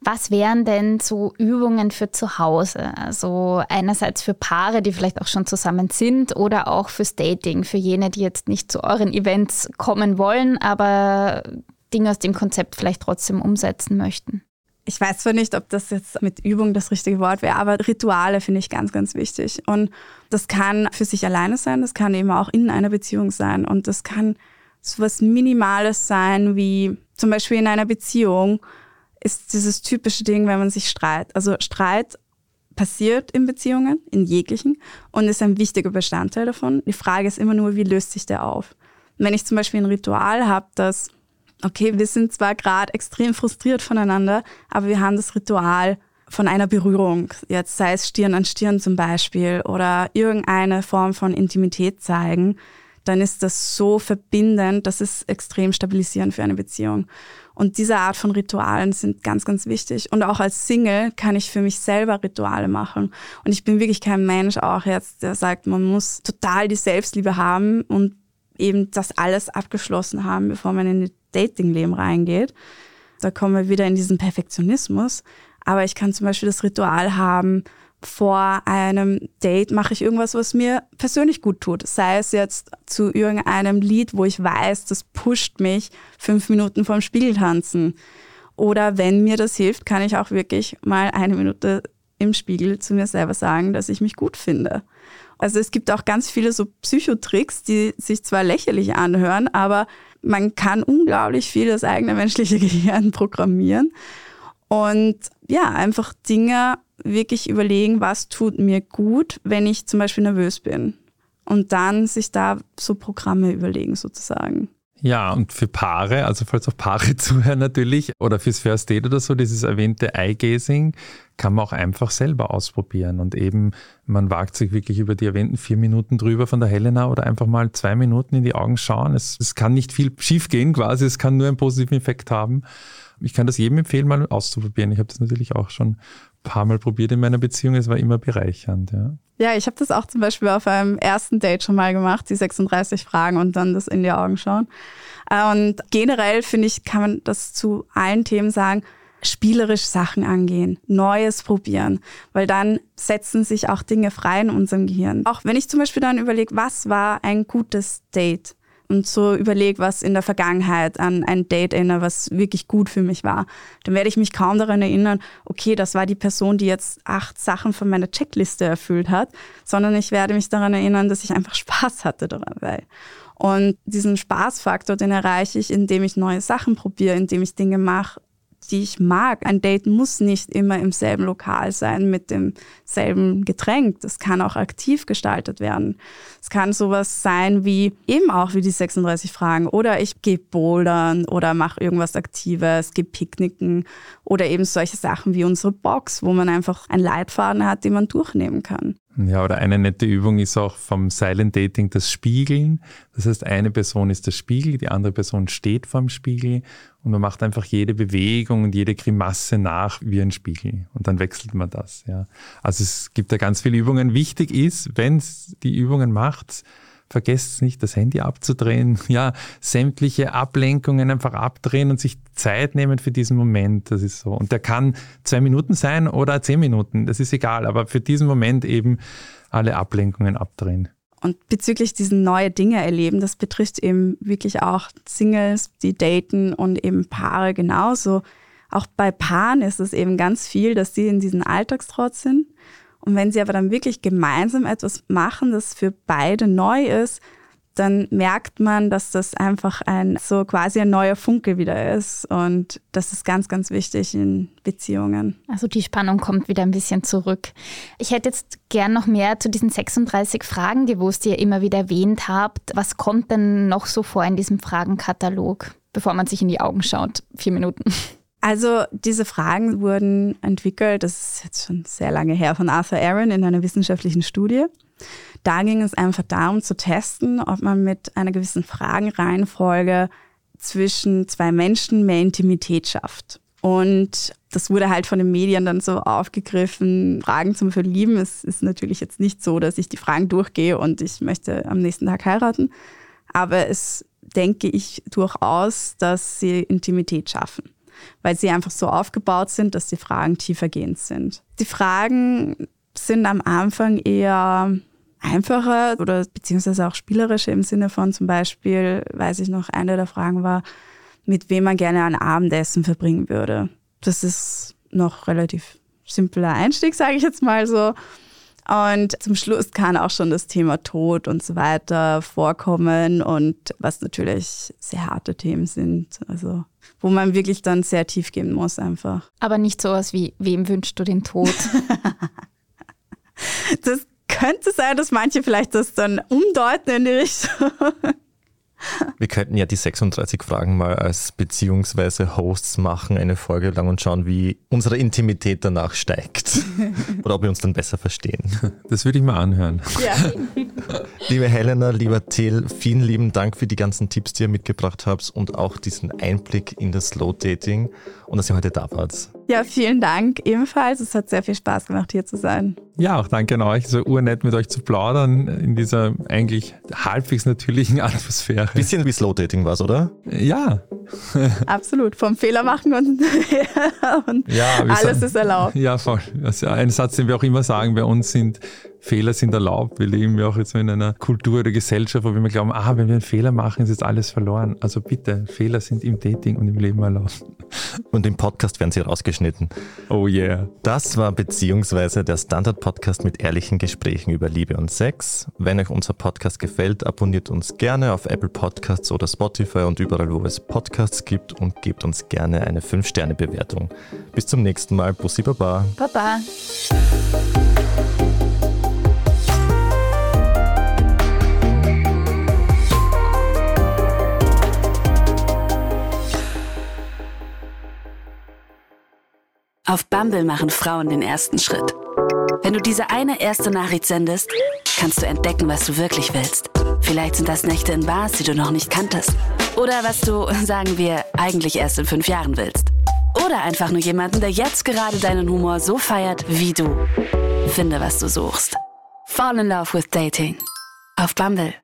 was wären denn so Übungen für zu Hause? Also einerseits für Paare, die vielleicht auch schon zusammen sind oder auch fürs Dating, für jene, die jetzt nicht zu euren Events kommen wollen, aber Dinge aus dem Konzept vielleicht trotzdem umsetzen möchten ich weiß zwar nicht, ob das jetzt mit Übung das richtige Wort wäre, aber Rituale finde ich ganz, ganz wichtig. Und das kann für sich alleine sein, das kann eben auch in einer Beziehung sein. Und das kann so was Minimales sein, wie zum Beispiel in einer Beziehung ist dieses typische Ding, wenn man sich streitet. Also Streit passiert in Beziehungen, in jeglichen, und ist ein wichtiger Bestandteil davon. Die Frage ist immer nur, wie löst sich der auf? wenn ich zum Beispiel ein Ritual habe, dass okay, wir sind zwar gerade extrem frustriert voneinander, aber wir haben das Ritual von einer Berührung, jetzt sei es Stirn an Stirn zum Beispiel oder irgendeine Form von Intimität zeigen, dann ist das so verbindend, das ist extrem stabilisierend für eine Beziehung. Und diese Art von Ritualen sind ganz, ganz wichtig. Und auch als Single kann ich für mich selber Rituale machen. Und ich bin wirklich kein Mensch auch jetzt, der sagt, man muss total die Selbstliebe haben und eben das alles abgeschlossen haben, bevor man in die Datingleben reingeht. Da kommen wir wieder in diesen Perfektionismus. Aber ich kann zum Beispiel das Ritual haben, vor einem Date mache ich irgendwas, was mir persönlich gut tut. Sei es jetzt zu irgendeinem Lied, wo ich weiß, das pusht mich, fünf Minuten vorm Spiegel tanzen. Oder wenn mir das hilft, kann ich auch wirklich mal eine Minute im Spiegel zu mir selber sagen, dass ich mich gut finde. Also es gibt auch ganz viele so Psychotricks, die sich zwar lächerlich anhören, aber man kann unglaublich viel das eigene menschliche Gehirn programmieren. Und ja, einfach Dinge wirklich überlegen, was tut mir gut, wenn ich zum Beispiel nervös bin. Und dann sich da so Programme überlegen sozusagen. Ja, und für Paare, also falls auch Paare zuhören natürlich, oder fürs First Date oder so, dieses erwähnte Eye-Gazing, kann man auch einfach selber ausprobieren. Und eben, man wagt sich wirklich über die erwähnten vier Minuten drüber von der Helena oder einfach mal zwei Minuten in die Augen schauen. Es, es kann nicht viel schiefgehen quasi, es kann nur einen positiven Effekt haben. Ich kann das jedem empfehlen, mal auszuprobieren. Ich habe das natürlich auch schon paar Mal probiert in meiner Beziehung. Es war immer bereichernd. Ja, ja ich habe das auch zum Beispiel auf einem ersten Date schon mal gemacht, die 36 Fragen und dann das in die Augen schauen. Äh, und generell finde ich, kann man das zu allen Themen sagen, spielerisch Sachen angehen, Neues probieren, weil dann setzen sich auch Dinge frei in unserem Gehirn. Auch wenn ich zum Beispiel dann überlege, was war ein gutes Date? Und so überlege, was in der Vergangenheit an ein Date erinnere, was wirklich gut für mich war, dann werde ich mich kaum daran erinnern, okay, das war die Person, die jetzt acht Sachen von meiner Checkliste erfüllt hat, sondern ich werde mich daran erinnern, dass ich einfach Spaß hatte dabei. Und diesen Spaßfaktor, den erreiche ich, indem ich neue Sachen probiere, indem ich Dinge mache, die ich mag. Ein Date muss nicht immer im selben Lokal sein mit demselben Getränk. Das kann auch aktiv gestaltet werden. Es kann sowas sein wie eben auch wie die 36 Fragen oder ich gehe bouldern oder mache irgendwas Aktives, gehe picknicken oder eben solche Sachen wie unsere Box, wo man einfach einen Leitfaden hat, den man durchnehmen kann. Ja, oder eine nette Übung ist auch vom Silent Dating das Spiegeln. Das heißt, eine Person ist der Spiegel, die andere Person steht vorm Spiegel und man macht einfach jede Bewegung und jede Grimasse nach wie ein Spiegel. Und dann wechselt man das. Ja. Also es gibt da ganz viele Übungen. Wichtig ist, wenn die Übungen macht, vergesst nicht, das Handy abzudrehen, ja, sämtliche Ablenkungen einfach abdrehen und sich Zeit nehmen für diesen Moment. Das ist so. Und der kann zwei Minuten sein oder zehn Minuten, das ist egal, aber für diesen Moment eben alle Ablenkungen abdrehen. Und bezüglich diesen neue Dinge erleben, das betrifft eben wirklich auch Singles, die daten und eben Paare genauso. Auch bei Paaren ist es eben ganz viel, dass sie in diesem Alltagstrott sind und wenn sie aber dann wirklich gemeinsam etwas machen, das für beide neu ist, dann merkt man, dass das einfach ein so quasi ein neuer Funke wieder ist. Und das ist ganz, ganz wichtig in Beziehungen. Also die Spannung kommt wieder ein bisschen zurück. Ich hätte jetzt gern noch mehr zu diesen 36 Fragen gewusst, die ihr immer wieder erwähnt habt. Was kommt denn noch so vor in diesem Fragenkatalog, bevor man sich in die Augen schaut? Vier Minuten. Also diese Fragen wurden entwickelt, das ist jetzt schon sehr lange her, von Arthur Aaron in einer wissenschaftlichen Studie. Da ging es einfach darum zu testen, ob man mit einer gewissen Fragenreihenfolge zwischen zwei Menschen mehr Intimität schafft. Und das wurde halt von den Medien dann so aufgegriffen. Fragen zum Verlieben. Es ist natürlich jetzt nicht so, dass ich die Fragen durchgehe und ich möchte am nächsten Tag heiraten. Aber es denke ich durchaus, dass sie Intimität schaffen, weil sie einfach so aufgebaut sind, dass die Fragen tiefergehend sind. Die Fragen sind am Anfang eher einfacher oder beziehungsweise auch spielerischer im Sinne von zum Beispiel, weiß ich noch, eine der Fragen war, mit wem man gerne ein Abendessen verbringen würde. Das ist noch relativ simpler Einstieg, sage ich jetzt mal so. Und zum Schluss kann auch schon das Thema Tod und so weiter vorkommen und was natürlich sehr harte Themen sind. Also wo man wirklich dann sehr tief gehen muss einfach. Aber nicht sowas wie, wem wünschst du den Tod? das könnte sein, dass manche vielleicht das dann umdeuten in die Richtung. Wir könnten ja die 36 Fragen mal als beziehungsweise Hosts machen, eine Folge lang und schauen, wie unsere Intimität danach steigt. Oder ob wir uns dann besser verstehen. Das würde ich mal anhören. Ja. Liebe Helena, lieber Till, vielen lieben Dank für die ganzen Tipps, die ihr mitgebracht habt und auch diesen Einblick in das Slow Dating und dass ihr heute da wart. Ja, vielen Dank ebenfalls. Es hat sehr viel Spaß gemacht, hier zu sein. Ja, auch danke an euch. So urnett mit euch zu plaudern in dieser eigentlich halbwegs natürlichen Atmosphäre. Bisschen wie Slow Dating war es, oder? Ja. Absolut. Vom Fehler machen und, und ja, alles sagen, ist erlaubt. Ja, voll. Also ein Satz, den wir auch immer sagen bei uns sind, Fehler sind erlaubt. Wir leben ja auch jetzt in einer Kultur oder Gesellschaft, wo wir glauben, ah, wenn wir einen Fehler machen, ist jetzt alles verloren. Also bitte, Fehler sind im Dating und im Leben erlaubt. Und im Podcast werden sie rausgeschnitten. Oh yeah. Das war beziehungsweise der Standard-Podcast mit ehrlichen Gesprächen über Liebe und Sex. Wenn euch unser Podcast gefällt, abonniert uns gerne auf Apple Podcasts oder Spotify und überall, wo es Podcasts gibt und gebt uns gerne eine 5-Sterne-Bewertung. Bis zum nächsten Mal. Bussi Baba. Baba. Auf Bumble machen Frauen den ersten Schritt. Wenn du diese eine erste Nachricht sendest, kannst du entdecken, was du wirklich willst. Vielleicht sind das Nächte in Bars, die du noch nicht kanntest. Oder was du, sagen wir, eigentlich erst in fünf Jahren willst. Oder einfach nur jemanden, der jetzt gerade deinen Humor so feiert wie du. Finde, was du suchst. Fall in Love with Dating. Auf Bumble.